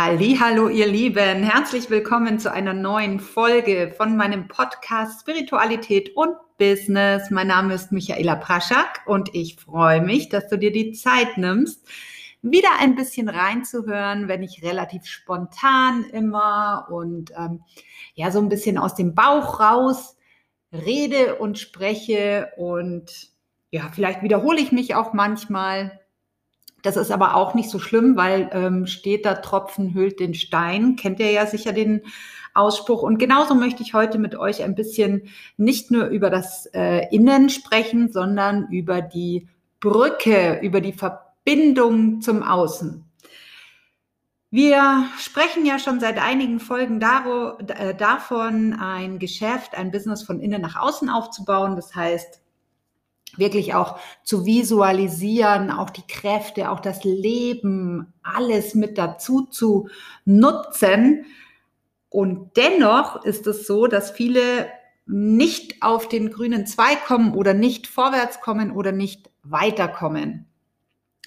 Hallo, ihr Lieben, herzlich willkommen zu einer neuen Folge von meinem Podcast Spiritualität und Business. Mein Name ist Michaela Praschak und ich freue mich, dass du dir die Zeit nimmst, wieder ein bisschen reinzuhören, wenn ich relativ spontan immer und ähm, ja so ein bisschen aus dem Bauch raus rede und spreche und ja, vielleicht wiederhole ich mich auch manchmal. Das ist aber auch nicht so schlimm, weil ähm, steht da Tropfen hüllt den Stein. Kennt ihr ja sicher den Ausspruch. Und genauso möchte ich heute mit euch ein bisschen nicht nur über das äh, Innen sprechen, sondern über die Brücke, über die Verbindung zum Außen. Wir sprechen ja schon seit einigen Folgen daro, äh, davon, ein Geschäft, ein Business von innen nach außen aufzubauen. Das heißt, wirklich auch zu visualisieren, auch die Kräfte, auch das Leben, alles mit dazu zu nutzen. Und dennoch ist es so, dass viele nicht auf den grünen Zweig kommen oder nicht vorwärts kommen oder nicht weiterkommen.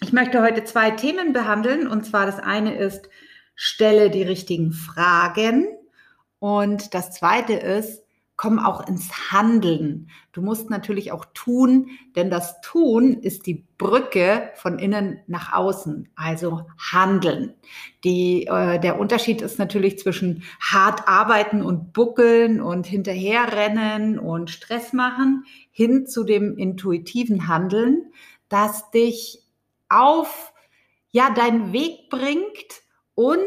Ich möchte heute zwei Themen behandeln. Und zwar das eine ist, stelle die richtigen Fragen. Und das zweite ist, komm auch ins Handeln. Du musst natürlich auch tun, denn das Tun ist die Brücke von innen nach außen, also handeln. Die, äh, der Unterschied ist natürlich zwischen hart arbeiten und buckeln und hinterherrennen und Stress machen hin zu dem intuitiven Handeln, das dich auf ja deinen Weg bringt und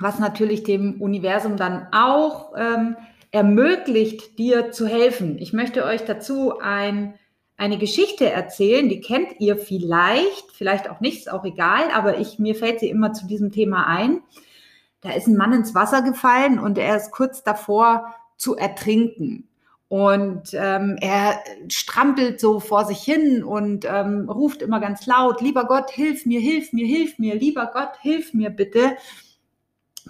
was natürlich dem Universum dann auch ähm, ermöglicht, dir zu helfen. Ich möchte euch dazu ein, eine Geschichte erzählen, die kennt ihr vielleicht, vielleicht auch nicht, ist auch egal, aber ich, mir fällt sie immer zu diesem Thema ein. Da ist ein Mann ins Wasser gefallen und er ist kurz davor zu ertrinken. Und ähm, er strampelt so vor sich hin und ähm, ruft immer ganz laut, lieber Gott, hilf mir, hilf mir, hilf mir, lieber Gott, hilf mir bitte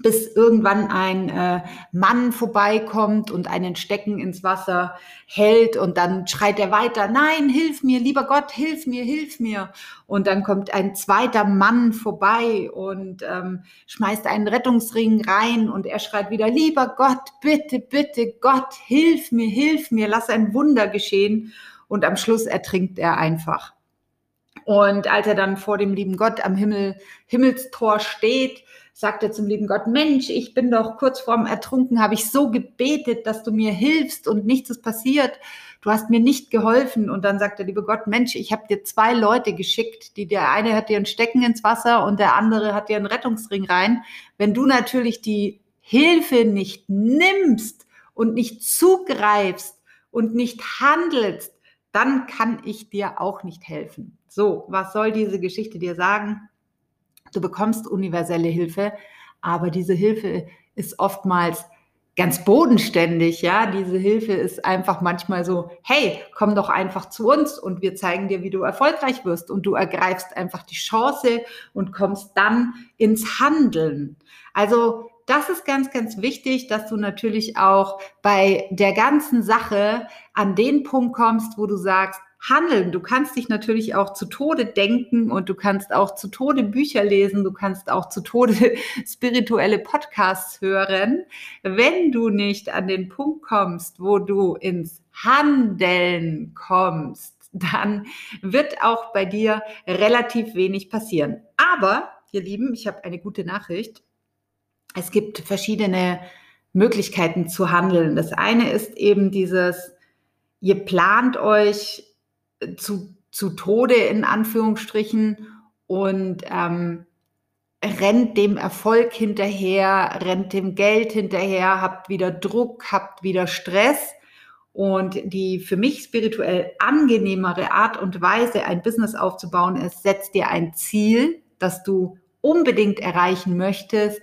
bis irgendwann ein äh, Mann vorbeikommt und einen Stecken ins Wasser hält und dann schreit er weiter, nein, hilf mir, lieber Gott, hilf mir, hilf mir. Und dann kommt ein zweiter Mann vorbei und ähm, schmeißt einen Rettungsring rein und er schreit wieder, lieber Gott, bitte, bitte, Gott, hilf mir, hilf mir, lass ein Wunder geschehen. Und am Schluss ertrinkt er einfach. Und als er dann vor dem lieben Gott am Himmel, Himmelstor steht, sagt er zum lieben Gott, Mensch, ich bin doch kurz vorm Ertrunken, habe ich so gebetet, dass du mir hilfst und nichts ist passiert. Du hast mir nicht geholfen. Und dann sagt der liebe Gott, Mensch, ich habe dir zwei Leute geschickt, die der eine hat dir ein Stecken ins Wasser und der andere hat dir einen Rettungsring rein. Wenn du natürlich die Hilfe nicht nimmst und nicht zugreifst und nicht handelst, dann kann ich dir auch nicht helfen. So, was soll diese Geschichte dir sagen? Du bekommst universelle Hilfe, aber diese Hilfe ist oftmals ganz bodenständig, ja. Diese Hilfe ist einfach manchmal so, hey, komm doch einfach zu uns und wir zeigen dir, wie du erfolgreich wirst und du ergreifst einfach die Chance und kommst dann ins Handeln. Also das ist ganz, ganz wichtig, dass du natürlich auch bei der ganzen Sache an den Punkt kommst, wo du sagst, handeln. Du kannst dich natürlich auch zu Tode denken und du kannst auch zu Tode Bücher lesen, du kannst auch zu Tode spirituelle Podcasts hören. Wenn du nicht an den Punkt kommst, wo du ins Handeln kommst, dann wird auch bei dir relativ wenig passieren. Aber, ihr Lieben, ich habe eine gute Nachricht. Es gibt verschiedene Möglichkeiten zu handeln. Das eine ist eben dieses, ihr plant euch zu, zu Tode in Anführungsstrichen und ähm, rennt dem Erfolg hinterher, rennt dem Geld hinterher, habt wieder Druck, habt wieder Stress. Und die für mich spirituell angenehmere Art und Weise, ein Business aufzubauen, ist, setz dir ein Ziel, das du unbedingt erreichen möchtest.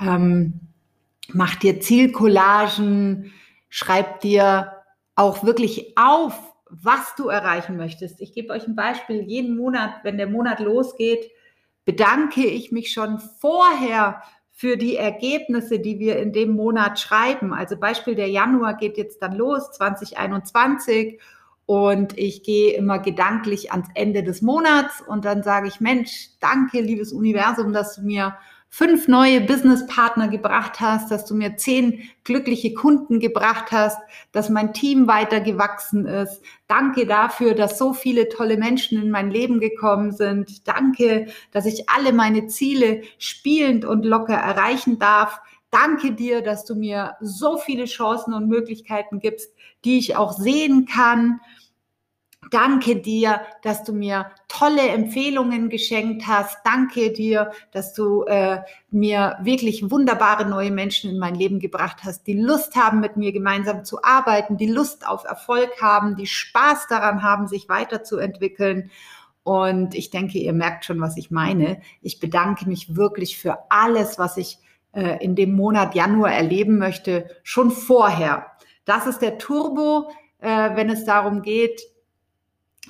Ähm, mach dir Zielcollagen, schreib dir auch wirklich auf, was du erreichen möchtest. Ich gebe euch ein Beispiel. Jeden Monat, wenn der Monat losgeht, bedanke ich mich schon vorher für die Ergebnisse, die wir in dem Monat schreiben. Also Beispiel der Januar geht jetzt dann los, 2021. Und ich gehe immer gedanklich ans Ende des Monats und dann sage ich, Mensch, danke, liebes Universum, dass du mir fünf neue Businesspartner gebracht hast, dass du mir zehn glückliche Kunden gebracht hast, dass mein Team weiter gewachsen ist. Danke dafür, dass so viele tolle Menschen in mein Leben gekommen sind. Danke, dass ich alle meine Ziele spielend und locker erreichen darf. Danke dir, dass du mir so viele Chancen und Möglichkeiten gibst, die ich auch sehen kann danke dir, dass du mir tolle Empfehlungen geschenkt hast. Danke dir, dass du äh, mir wirklich wunderbare neue Menschen in mein Leben gebracht hast, die Lust haben, mit mir gemeinsam zu arbeiten, die Lust auf Erfolg haben, die Spaß daran haben, sich weiterzuentwickeln. Und ich denke, ihr merkt schon, was ich meine. Ich bedanke mich wirklich für alles, was ich äh, in dem Monat Januar erleben möchte, schon vorher. Das ist der Turbo, äh, wenn es darum geht,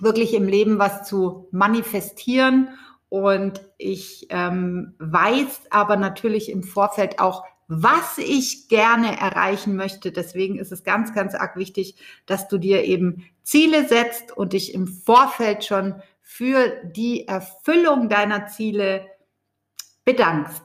wirklich im Leben was zu manifestieren. Und ich ähm, weiß aber natürlich im Vorfeld auch, was ich gerne erreichen möchte. Deswegen ist es ganz, ganz arg wichtig, dass du dir eben Ziele setzt und dich im Vorfeld schon für die Erfüllung deiner Ziele bedankst.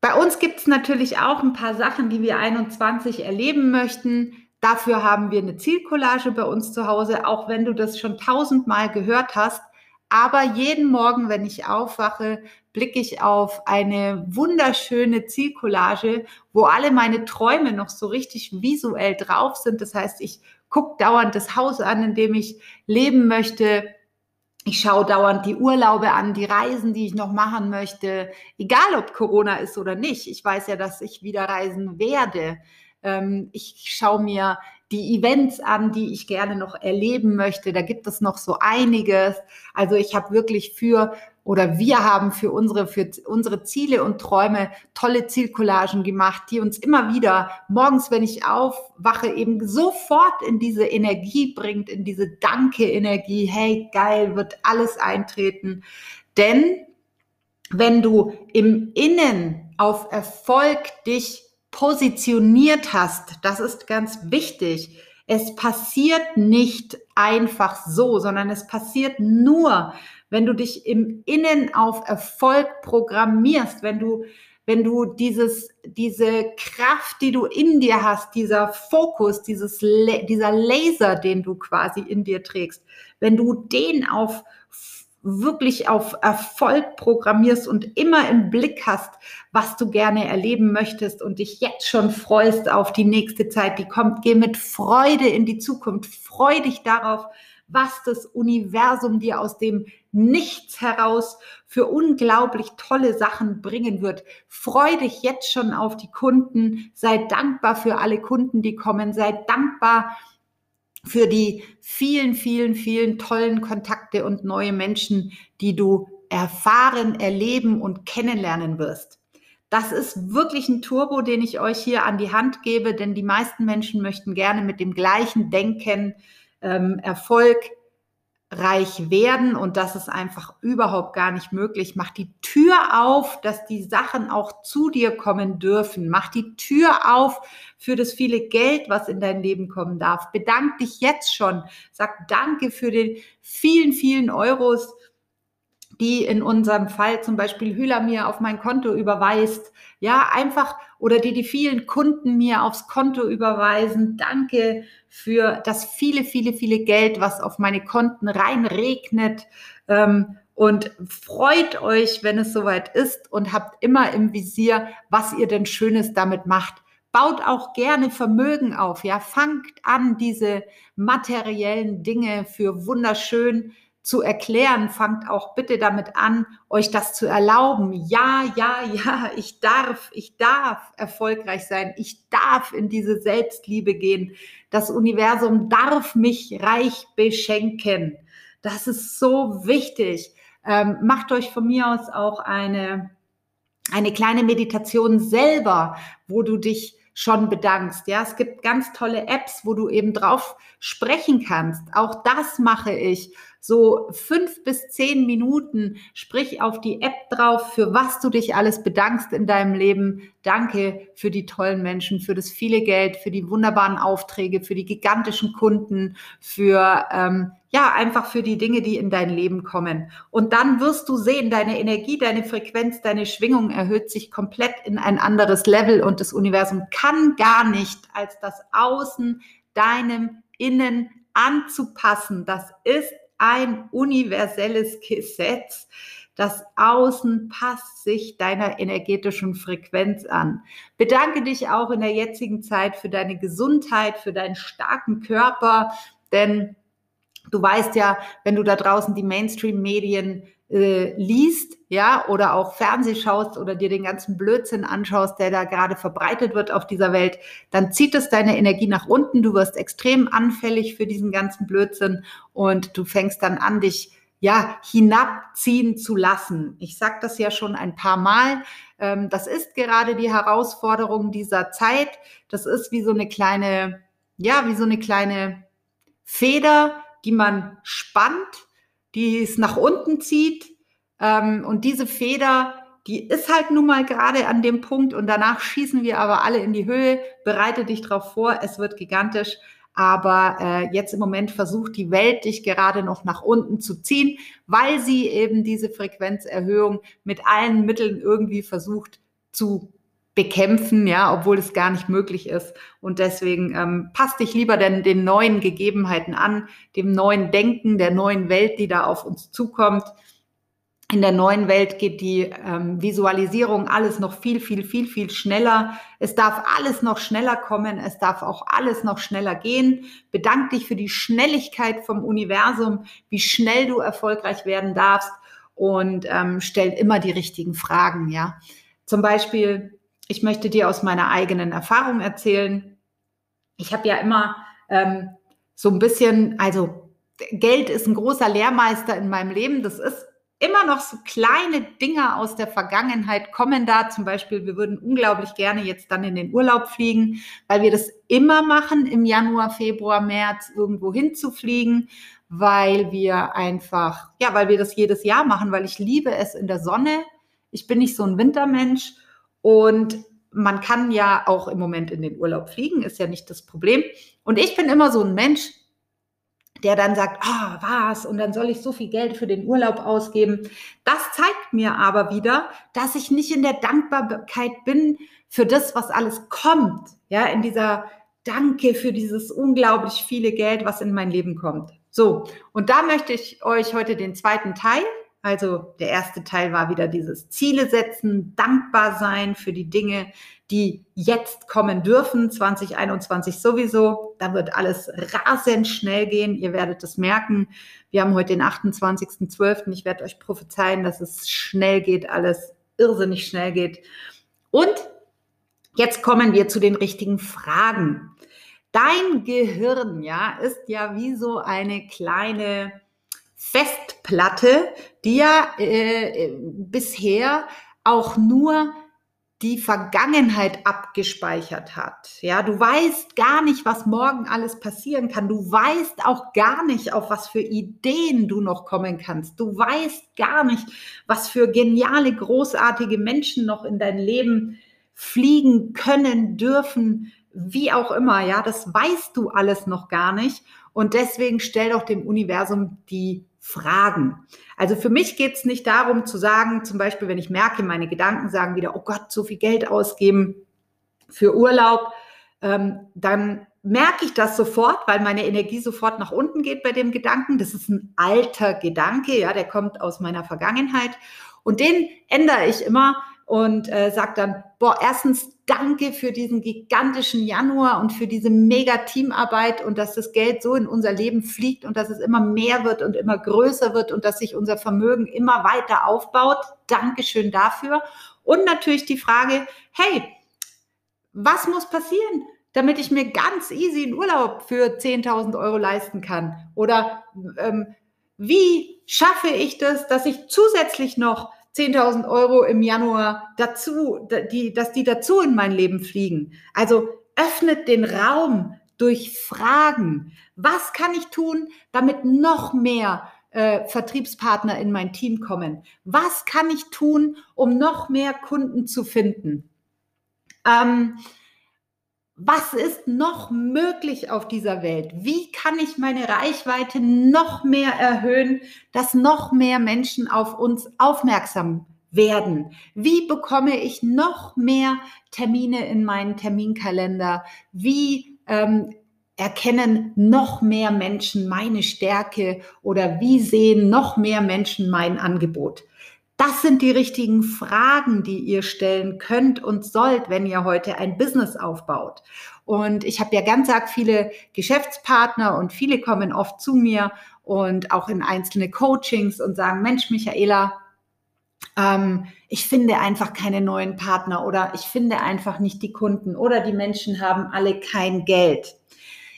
Bei uns gibt es natürlich auch ein paar Sachen, die wir 21 erleben möchten. Dafür haben wir eine Zielcollage bei uns zu Hause, auch wenn du das schon tausendmal gehört hast. Aber jeden Morgen, wenn ich aufwache, blicke ich auf eine wunderschöne Zielcollage, wo alle meine Träume noch so richtig visuell drauf sind. Das heißt, ich gucke dauernd das Haus an, in dem ich leben möchte. Ich schaue dauernd die Urlaube an, die Reisen, die ich noch machen möchte, egal ob Corona ist oder nicht. Ich weiß ja, dass ich wieder reisen werde. Ähm, ich schaue mir die Events an, die ich gerne noch erleben möchte. Da gibt es noch so einiges. Also ich habe wirklich für oder wir haben für unsere, für unsere Ziele und Träume tolle Zielcollagen gemacht, die uns immer wieder morgens, wenn ich aufwache, eben sofort in diese Energie bringt, in diese Danke-Energie. Hey, geil, wird alles eintreten. Denn wenn du im Innen auf Erfolg dich positioniert hast, das ist ganz wichtig. Es passiert nicht einfach so, sondern es passiert nur, wenn du dich im Innen auf Erfolg programmierst, wenn du wenn du dieses, diese Kraft, die du in dir hast, dieser Fokus, dieses, dieser Laser, den du quasi in dir trägst, wenn du den auf wirklich auf Erfolg programmierst und immer im Blick hast, was du gerne erleben möchtest und dich jetzt schon freust auf die nächste Zeit, die kommt. Geh mit Freude in die Zukunft. Freu dich darauf, was das Universum dir aus dem Nichts heraus für unglaublich tolle Sachen bringen wird. Freu dich jetzt schon auf die Kunden. Sei dankbar für alle Kunden, die kommen. Sei dankbar für die vielen, vielen, vielen tollen Kontakte und neue Menschen, die du erfahren, erleben und kennenlernen wirst. Das ist wirklich ein Turbo, den ich euch hier an die Hand gebe, denn die meisten Menschen möchten gerne mit dem gleichen Denken ähm, Erfolg reich werden und das ist einfach überhaupt gar nicht möglich. Mach die Tür auf, dass die Sachen auch zu dir kommen dürfen. Mach die Tür auf für das viele Geld, was in dein Leben kommen darf. Bedank dich jetzt schon. Sag Danke für den vielen, vielen Euros, die in unserem Fall zum Beispiel Hühler mir auf mein Konto überweist. Ja, einfach oder die die vielen Kunden mir aufs Konto überweisen. Danke für das viele, viele, viele Geld, was auf meine Konten reinregnet. Ähm, und freut euch, wenn es soweit ist und habt immer im Visier, was ihr denn Schönes damit macht. Baut auch gerne Vermögen auf, ja, fangt an, diese materiellen Dinge für wunderschön zu erklären, fangt auch bitte damit an, euch das zu erlauben. Ja, ja, ja, ich darf, ich darf erfolgreich sein. Ich darf in diese Selbstliebe gehen. Das Universum darf mich reich beschenken. Das ist so wichtig. Ähm, macht euch von mir aus auch eine, eine kleine Meditation selber, wo du dich schon bedankst. Ja, es gibt ganz tolle Apps, wo du eben drauf sprechen kannst. Auch das mache ich so fünf bis zehn Minuten, sprich auf die App drauf, für was du dich alles bedankst in deinem Leben. Danke für die tollen Menschen, für das viele Geld, für die wunderbaren Aufträge, für die gigantischen Kunden, für ähm, ja, einfach für die Dinge, die in dein Leben kommen. Und dann wirst du sehen, deine Energie, deine Frequenz, deine Schwingung erhöht sich komplett in ein anderes Level und das Universum kann gar nicht als das Außen deinem Innen anzupassen. Das ist ein universelles Gesetz. Das Außen passt sich deiner energetischen Frequenz an. Bedanke dich auch in der jetzigen Zeit für deine Gesundheit, für deinen starken Körper, denn du weißt ja, wenn du da draußen die Mainstream-Medien äh, liest, ja, oder auch Fernseh schaust oder dir den ganzen Blödsinn anschaust, der da gerade verbreitet wird auf dieser Welt, dann zieht es deine Energie nach unten. Du wirst extrem anfällig für diesen ganzen Blödsinn und du fängst dann an, dich ja, hinabziehen zu lassen. Ich sage das ja schon ein paar Mal. Ähm, das ist gerade die Herausforderung dieser Zeit. Das ist wie so eine kleine, ja, wie so eine kleine Feder, die man spannt die es nach unten zieht. Ähm, und diese Feder, die ist halt nun mal gerade an dem Punkt und danach schießen wir aber alle in die Höhe. Bereite dich darauf vor, es wird gigantisch. Aber äh, jetzt im Moment versucht die Welt dich gerade noch nach unten zu ziehen, weil sie eben diese Frequenzerhöhung mit allen Mitteln irgendwie versucht zu bekämpfen, ja, obwohl es gar nicht möglich ist. Und deswegen ähm, passt dich lieber denn den neuen Gegebenheiten an, dem neuen Denken, der neuen Welt, die da auf uns zukommt. In der neuen Welt geht die ähm, Visualisierung alles noch viel, viel, viel, viel schneller. Es darf alles noch schneller kommen. Es darf auch alles noch schneller gehen. Bedank dich für die Schnelligkeit vom Universum, wie schnell du erfolgreich werden darfst und ähm, stell immer die richtigen Fragen. Ja, zum Beispiel ich möchte dir aus meiner eigenen Erfahrung erzählen. Ich habe ja immer ähm, so ein bisschen, also Geld ist ein großer Lehrmeister in meinem Leben. Das ist immer noch so kleine Dinge aus der Vergangenheit kommen da. Zum Beispiel, wir würden unglaublich gerne jetzt dann in den Urlaub fliegen, weil wir das immer machen, im Januar, Februar, März irgendwo hinzufliegen, weil wir einfach, ja, weil wir das jedes Jahr machen, weil ich liebe es in der Sonne. Ich bin nicht so ein Wintermensch und man kann ja auch im Moment in den Urlaub fliegen, ist ja nicht das Problem. Und ich bin immer so ein Mensch, der dann sagt, ah, oh, was, und dann soll ich so viel Geld für den Urlaub ausgeben. Das zeigt mir aber wieder, dass ich nicht in der Dankbarkeit bin für das, was alles kommt. Ja, in dieser Danke für dieses unglaublich viele Geld, was in mein Leben kommt. So, und da möchte ich euch heute den zweiten Teil also der erste Teil war wieder dieses Ziele setzen, dankbar sein für die Dinge, die jetzt kommen dürfen, 2021 sowieso. Da wird alles rasend schnell gehen. Ihr werdet es merken. Wir haben heute den 28.12. Ich werde euch prophezeien, dass es schnell geht, alles irrsinnig schnell geht. Und jetzt kommen wir zu den richtigen Fragen. Dein Gehirn, ja, ist ja wie so eine kleine Festplatte, die ja äh, bisher auch nur die Vergangenheit abgespeichert hat. Ja, du weißt gar nicht, was morgen alles passieren kann. Du weißt auch gar nicht, auf was für Ideen du noch kommen kannst. Du weißt gar nicht, was für geniale, großartige Menschen noch in dein Leben fliegen können, dürfen, wie auch immer. Ja, das weißt du alles noch gar nicht. Und deswegen stell doch dem Universum die Fragen. Also für mich geht es nicht darum zu sagen, zum Beispiel, wenn ich merke, meine Gedanken sagen wieder, oh Gott, so viel Geld ausgeben für Urlaub, ähm, dann merke ich das sofort, weil meine Energie sofort nach unten geht bei dem Gedanken. Das ist ein alter Gedanke, ja, der kommt aus meiner Vergangenheit. Und den ändere ich immer und äh, sage dann, boah, erstens danke für diesen gigantischen Januar und für diese mega Teamarbeit und dass das Geld so in unser Leben fliegt und dass es immer mehr wird und immer größer wird und dass sich unser Vermögen immer weiter aufbaut. Dankeschön dafür. Und natürlich die Frage, hey, was muss passieren, damit ich mir ganz easy einen Urlaub für 10.000 Euro leisten kann? Oder ähm, wie schaffe ich das, dass ich zusätzlich noch 10.000 Euro im Januar dazu, die, dass die dazu in mein Leben fliegen. Also öffnet den Raum durch Fragen. Was kann ich tun, damit noch mehr äh, Vertriebspartner in mein Team kommen? Was kann ich tun, um noch mehr Kunden zu finden? Ähm, was ist noch möglich auf dieser Welt? Wie kann ich meine Reichweite noch mehr erhöhen, dass noch mehr Menschen auf uns aufmerksam werden? Wie bekomme ich noch mehr Termine in meinen Terminkalender? Wie ähm, erkennen noch mehr Menschen meine Stärke oder wie sehen noch mehr Menschen mein Angebot? Das sind die richtigen Fragen, die ihr stellen könnt und sollt, wenn ihr heute ein Business aufbaut. Und ich habe ja ganz arg viele Geschäftspartner und viele kommen oft zu mir und auch in einzelne Coachings und sagen, Mensch, Michaela, ähm, ich finde einfach keine neuen Partner oder ich finde einfach nicht die Kunden oder die Menschen haben alle kein Geld.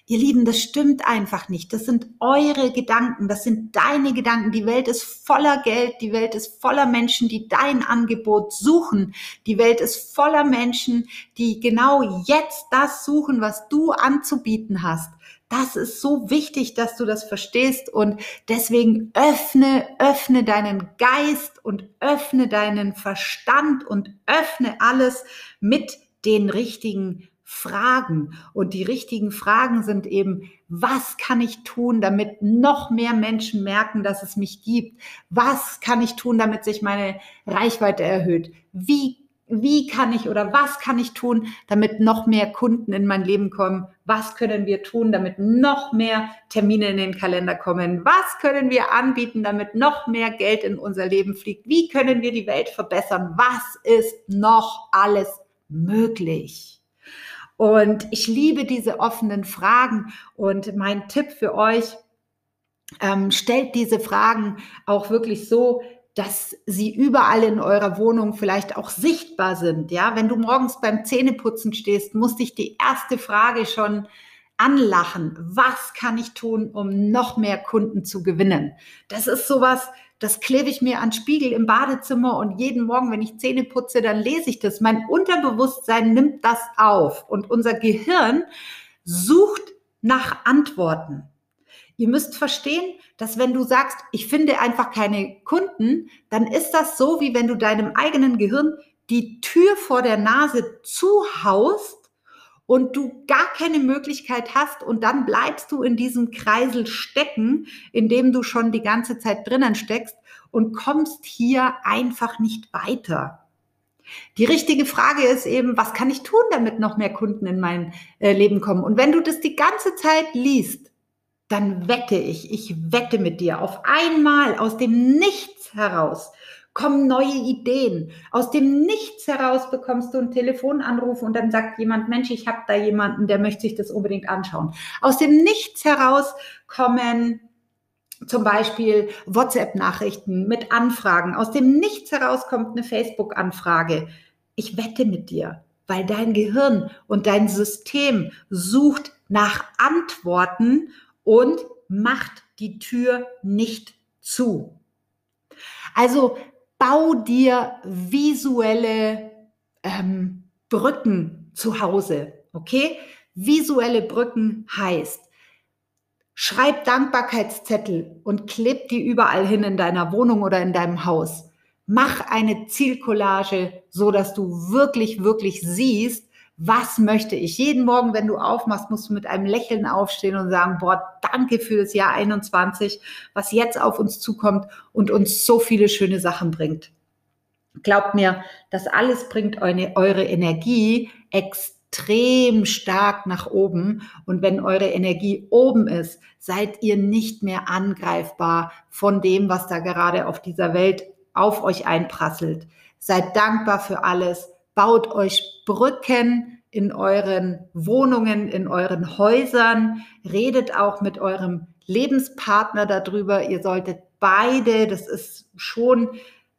Ihr Lieben, das stimmt einfach nicht. Das sind eure Gedanken, das sind deine Gedanken. Die Welt ist voller Geld, die Welt ist voller Menschen, die dein Angebot suchen. Die Welt ist voller Menschen, die genau jetzt das suchen, was du anzubieten hast. Das ist so wichtig, dass du das verstehst und deswegen öffne, öffne deinen Geist und öffne deinen Verstand und öffne alles mit den richtigen Fragen. Und die richtigen Fragen sind eben, was kann ich tun, damit noch mehr Menschen merken, dass es mich gibt? Was kann ich tun, damit sich meine Reichweite erhöht? Wie wie kann ich oder was kann ich tun, damit noch mehr Kunden in mein Leben kommen? Was können wir tun, damit noch mehr Termine in den Kalender kommen? Was können wir anbieten, damit noch mehr Geld in unser Leben fliegt? Wie können wir die Welt verbessern? Was ist noch alles möglich? Und ich liebe diese offenen Fragen. Und mein Tipp für euch, ähm, stellt diese Fragen auch wirklich so, dass sie überall in eurer Wohnung vielleicht auch sichtbar sind. Ja, wenn du morgens beim Zähneputzen stehst, muss dich die erste Frage schon anlachen. Was kann ich tun, um noch mehr Kunden zu gewinnen? Das ist sowas, das klebe ich mir an Spiegel im Badezimmer und jeden Morgen, wenn ich Zähne putze, dann lese ich das. Mein Unterbewusstsein nimmt das auf und unser Gehirn sucht nach Antworten. Ihr müsst verstehen, dass wenn du sagst, ich finde einfach keine Kunden, dann ist das so, wie wenn du deinem eigenen Gehirn die Tür vor der Nase zuhaust und du gar keine Möglichkeit hast und dann bleibst du in diesem Kreisel stecken, in dem du schon die ganze Zeit drinnen steckst und kommst hier einfach nicht weiter. Die richtige Frage ist eben, was kann ich tun, damit noch mehr Kunden in mein äh, Leben kommen? Und wenn du das die ganze Zeit liest, dann wette ich, ich wette mit dir auf einmal aus dem Nichts heraus kommen neue Ideen. Aus dem Nichts heraus bekommst du einen Telefonanruf und dann sagt jemand, Mensch, ich habe da jemanden, der möchte sich das unbedingt anschauen. Aus dem Nichts heraus kommen zum Beispiel WhatsApp-Nachrichten mit Anfragen. Aus dem Nichts heraus kommt eine Facebook-Anfrage. Ich wette mit dir, weil dein Gehirn und dein System sucht nach Antworten und macht die Tür nicht zu. Also bau dir visuelle ähm, Brücken zu Hause. Okay? Visuelle Brücken heißt, schreib Dankbarkeitszettel und kleb die überall hin in deiner Wohnung oder in deinem Haus. Mach eine Zielcollage, so dass du wirklich, wirklich siehst, was möchte ich? Jeden Morgen, wenn du aufmachst, musst du mit einem Lächeln aufstehen und sagen, boah, danke für das Jahr 21, was jetzt auf uns zukommt und uns so viele schöne Sachen bringt. Glaubt mir, das alles bringt eure, Energie extrem stark nach oben. Und wenn eure Energie oben ist, seid ihr nicht mehr angreifbar von dem, was da gerade auf dieser Welt auf euch einprasselt. Seid dankbar für alles baut euch Brücken in euren Wohnungen, in euren Häusern, redet auch mit eurem Lebenspartner darüber. Ihr solltet beide, das ist schon,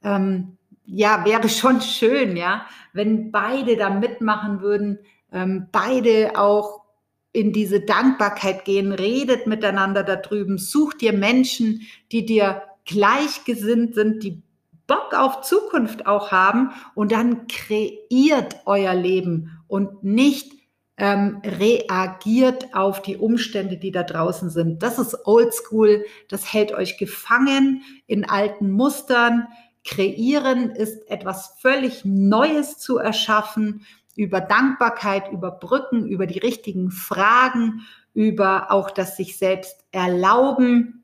ähm, ja, wäre schon schön, ja, wenn beide da mitmachen würden, ähm, beide auch in diese Dankbarkeit gehen, redet miteinander darüber, sucht dir Menschen, die dir gleichgesinnt sind, die Bock auf Zukunft auch haben und dann kreiert euer Leben und nicht ähm, reagiert auf die Umstände, die da draußen sind. Das ist oldschool, das hält euch gefangen in alten Mustern. Kreieren ist etwas völlig Neues zu erschaffen, über Dankbarkeit, über Brücken, über die richtigen Fragen, über auch das sich selbst erlauben.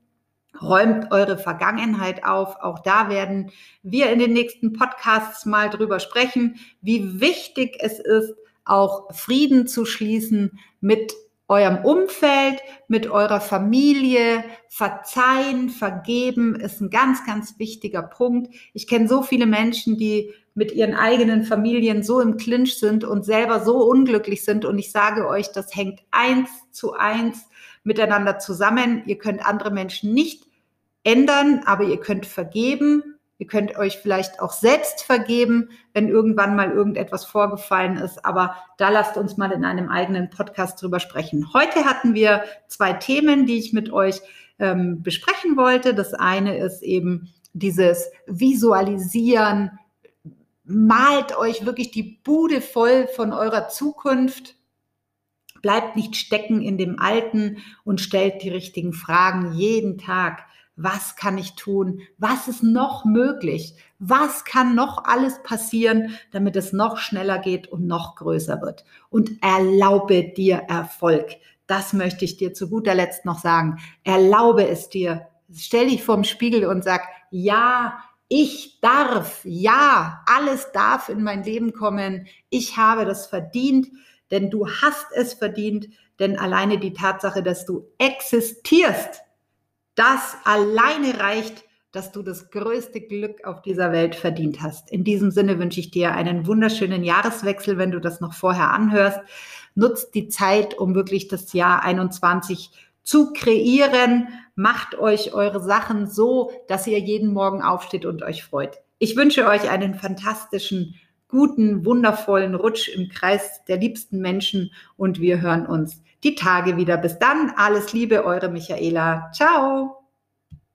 Räumt eure Vergangenheit auf. Auch da werden wir in den nächsten Podcasts mal drüber sprechen, wie wichtig es ist, auch Frieden zu schließen mit eurem Umfeld, mit eurer Familie. Verzeihen, vergeben ist ein ganz, ganz wichtiger Punkt. Ich kenne so viele Menschen, die mit ihren eigenen Familien so im Clinch sind und selber so unglücklich sind. Und ich sage euch, das hängt eins zu eins miteinander zusammen. Ihr könnt andere Menschen nicht ändern, aber ihr könnt vergeben Ihr könnt euch vielleicht auch selbst vergeben, wenn irgendwann mal irgendetwas vorgefallen ist. Aber da lasst uns mal in einem eigenen Podcast drüber sprechen. Heute hatten wir zwei Themen, die ich mit euch ähm, besprechen wollte. Das eine ist eben dieses Visualisieren. Malt euch wirklich die Bude voll von eurer Zukunft. Bleibt nicht stecken in dem Alten und stellt die richtigen Fragen jeden Tag was kann ich tun, was ist noch möglich, was kann noch alles passieren, damit es noch schneller geht und noch größer wird. Und erlaube dir Erfolg. Das möchte ich dir zu guter Letzt noch sagen. Erlaube es dir. Stell dich vorm Spiegel und sag, ja, ich darf, ja, alles darf in mein Leben kommen. Ich habe das verdient, denn du hast es verdient, denn alleine die Tatsache, dass du existierst, das alleine reicht, dass du das größte Glück auf dieser Welt verdient hast. In diesem Sinne wünsche ich dir einen wunderschönen Jahreswechsel, wenn du das noch vorher anhörst. Nutzt die Zeit, um wirklich das Jahr 21 zu kreieren. Macht euch eure Sachen so, dass ihr jeden Morgen aufsteht und euch freut. Ich wünsche euch einen fantastischen, guten, wundervollen Rutsch im Kreis der liebsten Menschen und wir hören uns die Tage wieder. Bis dann, alles Liebe, eure Michaela. Ciao.